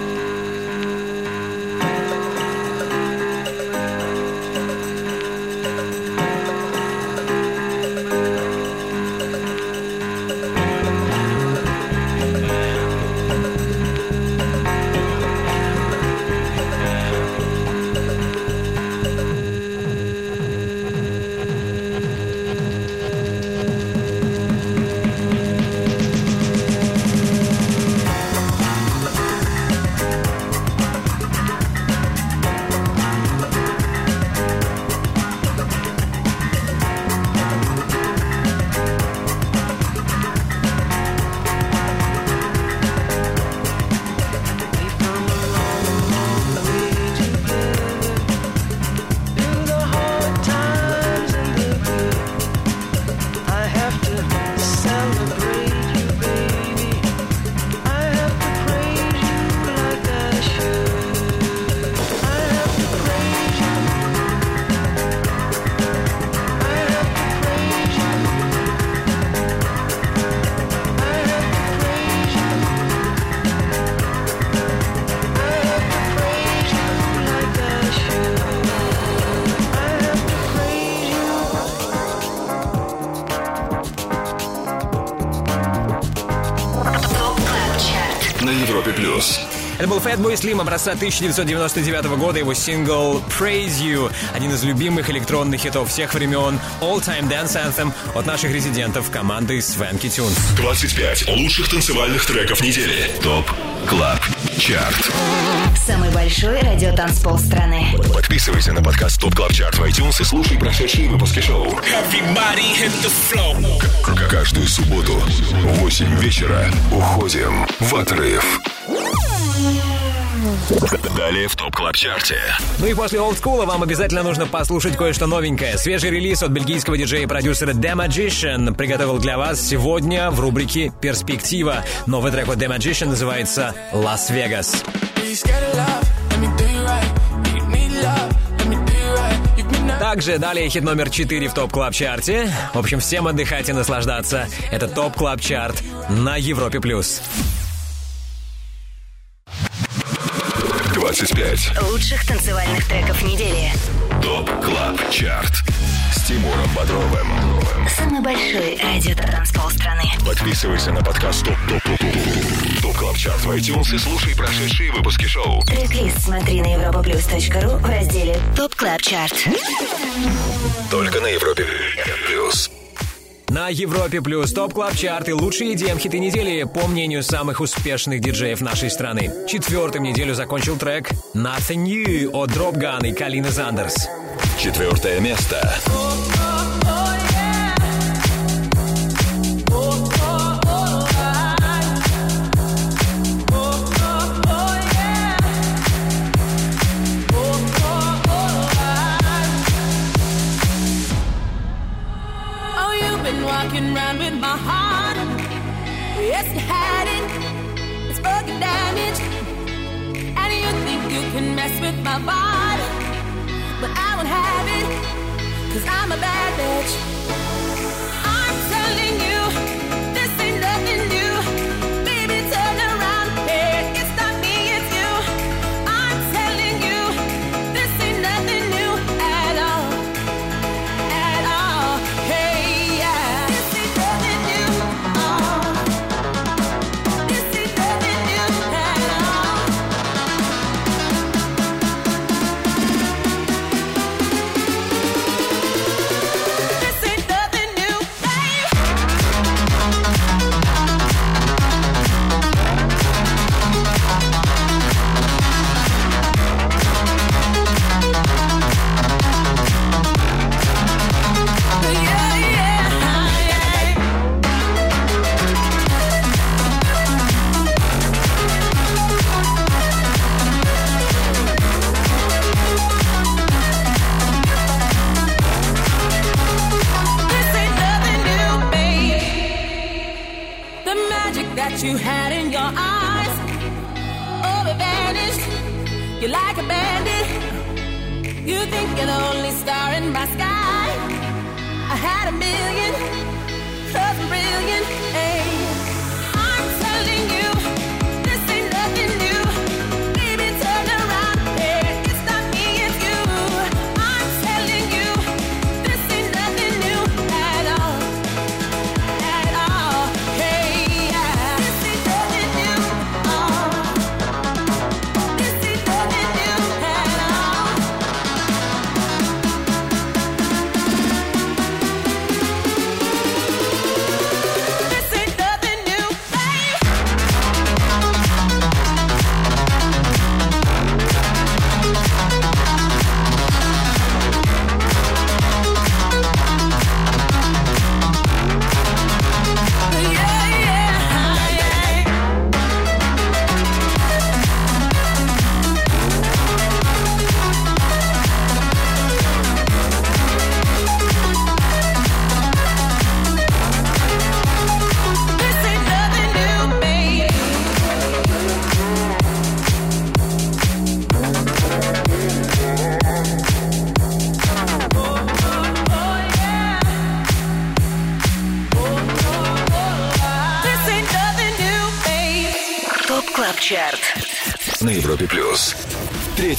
Это был Fatboy Slim образца 1999 года, его сингл Praise You, один из любимых электронных хитов всех времен, All Time Dance Anthem от наших резидентов команды Swanky Tunes. 25 лучших танцевальных треков недели. Top Club Chart. Самый большой радиотанцпол страны. Подписывайся на подкаст Top Club Chart в iTunes и слушай прошедшие выпуски шоу. Каждую субботу в 8 вечера уходим в отрыв. Далее в Top Club Chart е. Ну и после олдскула вам обязательно нужно послушать кое-что новенькое. Свежий релиз от бельгийского диджея и продюсера The Magician приготовил для вас сегодня в рубрике «Перспектива». Новый трек от The Magician называется «Las Vegas». Также далее хит номер 4 в TOP Club Chart е. В общем, всем отдыхать и наслаждаться. Это TOP Club Chart на Европе плюс. 25 Лучших танцевальных треков недели. TOP Club Chart с Тимуром Бодровым. Самый большой радиотанцпол страны. Подписывайся на подкаст ТОП ТОП ТОП ТОП TOP Club Chart в iTunes и слушай прошедшие выпуски шоу. Трек-лист смотри на europaplus.ru в разделе TOP Club Chart. Только на Европе плюс. На Европе Плюс ТОП Клаб Чарт и лучшие EDM-хиты недели по мнению самых успешных диджеев нашей страны. Четвертым неделю закончил трек Nothing New от Gun и Калины Зандерс. Четвертое место. Oh, walking around with my heart. Yes, you had it. It's fucking damaged. And you think you can mess with my body. But I won't have it. Cause I'm a bad bitch. I'm telling you,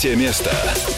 Третье место.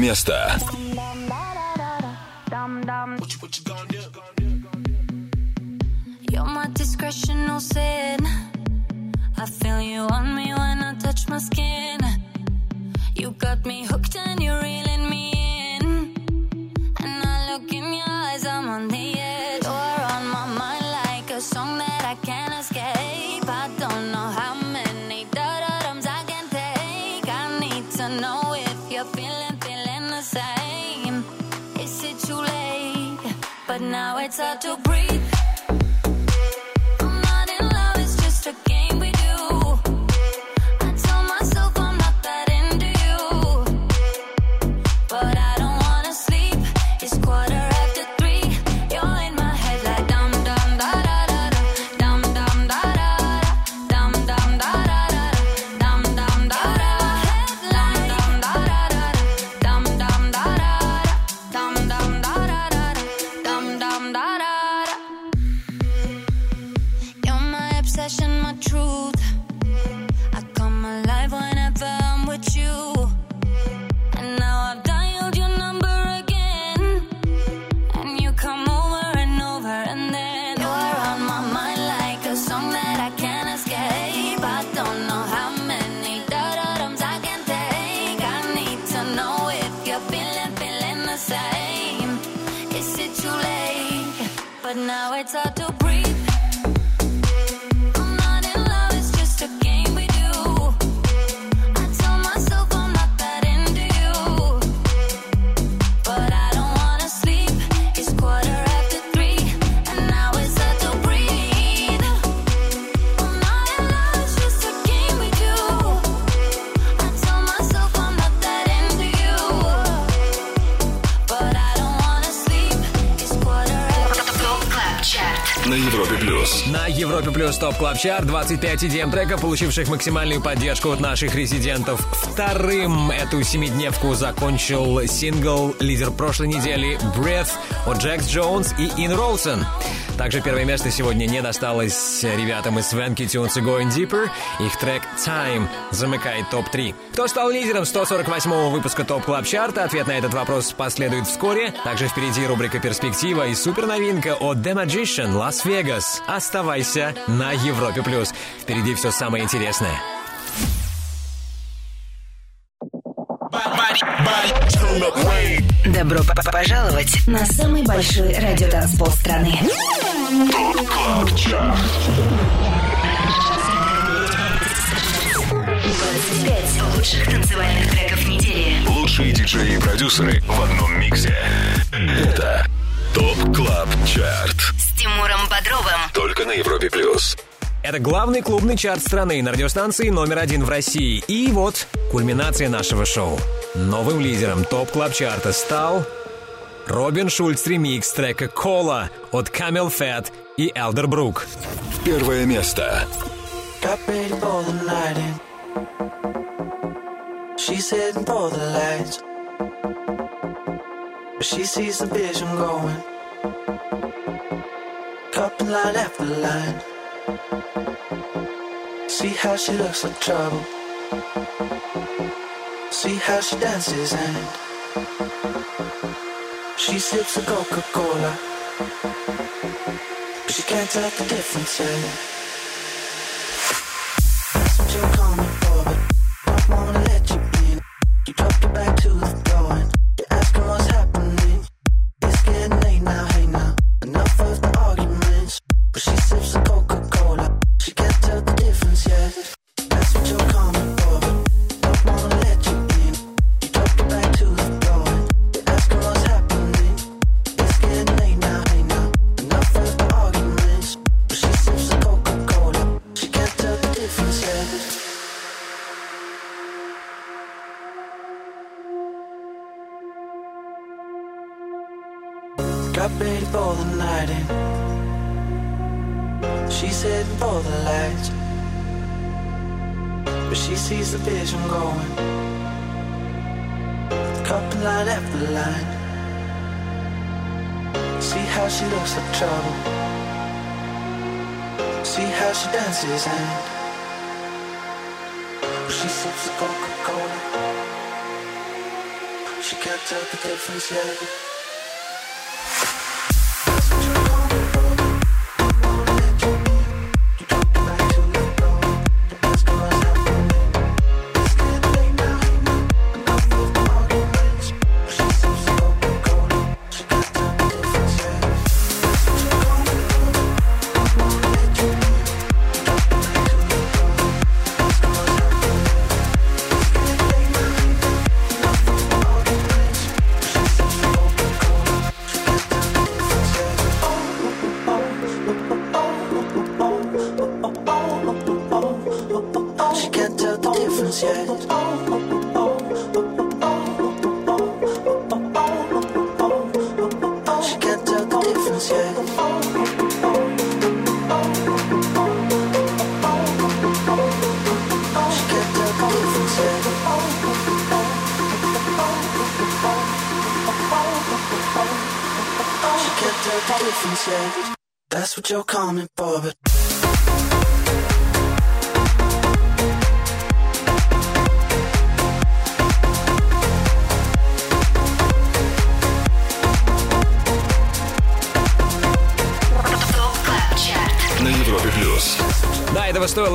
Место. Now it's hard Top Club Chart 25 EDM треков, получивших максимальную поддержку от наших резидентов. Вторым эту семидневку закончил сингл лидер прошлой недели Breathe от Jax Jones и Ina Wroldsen. Также первое место сегодня не досталось ребятам из Swanky Tunes и Going Deeper. Их трек Time замыкает топ-3. Кто стал лидером 148-го выпуска Top Club Chart а? Ответ на этот вопрос последует вскоре. Также впереди рубрика «Перспектива» и суперновинка от The Magician Las Vegas. Оставайся на Европе плюс. Впереди все самое интересное. Добро п- п- пожаловать на самый большой радиотанцпол страны. 25 лучших танцевальных треков недели. Лучшие диджеи и продюсеры в одном миксе. Это TOP Club Chart. С Тимуром Бодровым. Только на Европе плюс. Это главный клубный чарт страны на радиостанции номер один в России. И вот кульминация нашего шоу. Новым лидером топ клаб чарта стал Робин Шульц ремикс трека «Кола» от Camel Fat и Элдер Брук. Первое место. She's heading for the lights. But she sees the vision going. Couple line after line. See how she looks like trouble. See how she dances and she sips a Coca Cola. But she can't tell the difference. But she sees the vision going. Couple line after line. See how she looks like trouble. See how she dances and she sips a Coca-Cola. She can't tell the difference yet.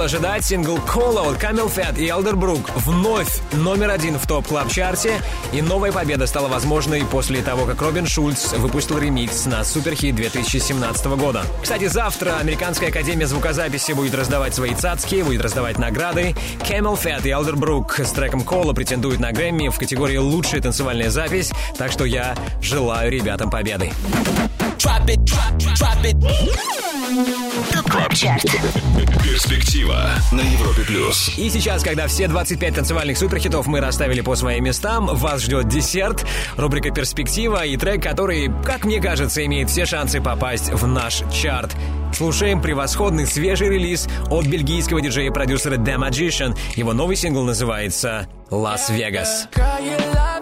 Ожидать. Сингл Кола от Camel Fat и Elderbrook вновь номер один в топ клаб чарте И новая победа стала возможной после того, как Робин Шульц выпустил ремикс на суперхит 2017 года. Кстати, завтра Американская Академия Звукозаписи будет раздавать свои цацки, будет раздавать награды. Camel Fat и Elderbrook с треком Кола претендуют на Грэмми в категории «Лучшая танцевальная запись», так что я желаю ребятам победы. Drop it, drop, drop it. Top Club Chart. Перспектива на Европе плюс. И сейчас, когда все 25 танцевальных суперхитов мы расставили по своим местам, вас ждет десерт, рубрика «Перспектива» и трек, который, как мне кажется, имеет все шансы попасть в наш чарт. Слушаем превосходный свежий релиз от бельгийского диджея-продюсера The Magician. Его новый сингл называется «Las Vegas». Girl,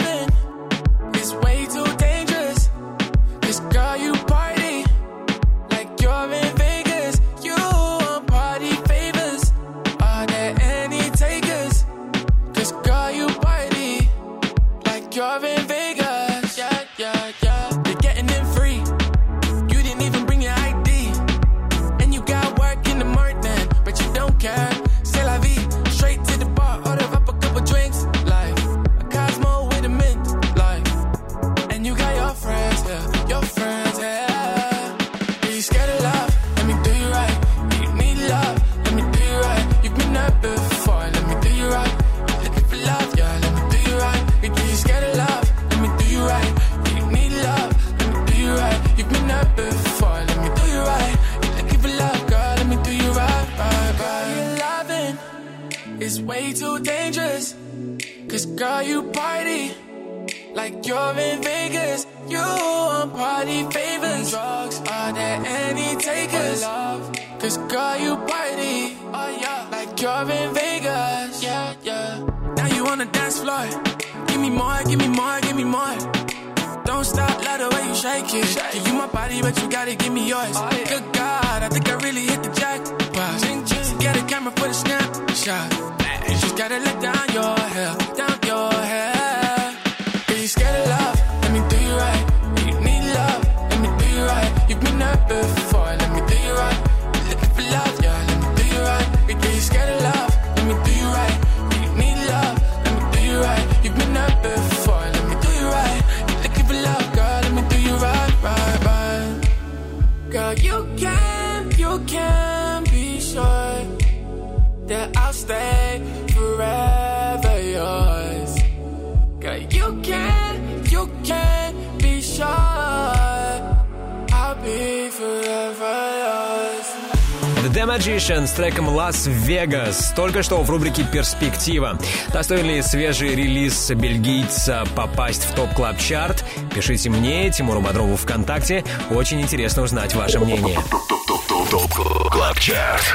только что в рубрике «Перспектива». Достоин ли свежий релиз бельгийца попасть в Топ Клаб Чарт Пишите мне, Тимуру Бодрову ВКонтакте. Очень интересно узнать ваше мнение.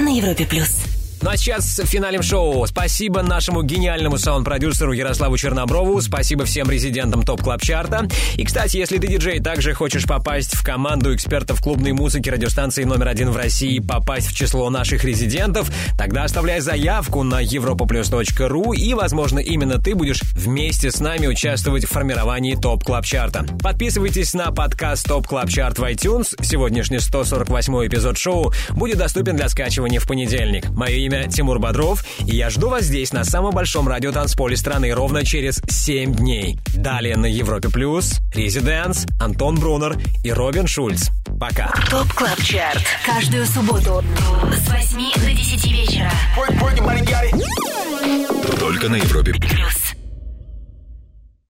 На Европе плюс. Ну а сейчас финалим шоу. Спасибо нашему гениальному саунд-продюсеру Ярославу Черноброву. Спасибо всем резидентам ТОП Клаб Чарта. И, кстати, если ты диджей, также хочешь попасть в команду экспертов клубной музыки радиостанции номер один в России, попасть в число наших резидентов, тогда оставляй заявку на europaplus.ru и, возможно, именно ты будешь вместе с нами участвовать в формировании ТОП Клаб Чарта. Подписывайтесь на подкаст ТОП Клаб Чарт в iTunes. Сегодняшний 148 эпизод шоу будет доступен для скачивания в понедельник. Мое имя Тимур Бодров, и я жду вас здесь, на самом большом радиотанцполе страны, ровно через 7 дней. Далее на Европе Плюс, резиденс, Антон Брунер и Робин Шульц. Пока. ТОП КЛАБ ЧАРТ. Каждую субботу с 8 до 10 вечера. Только на Европе Плюс.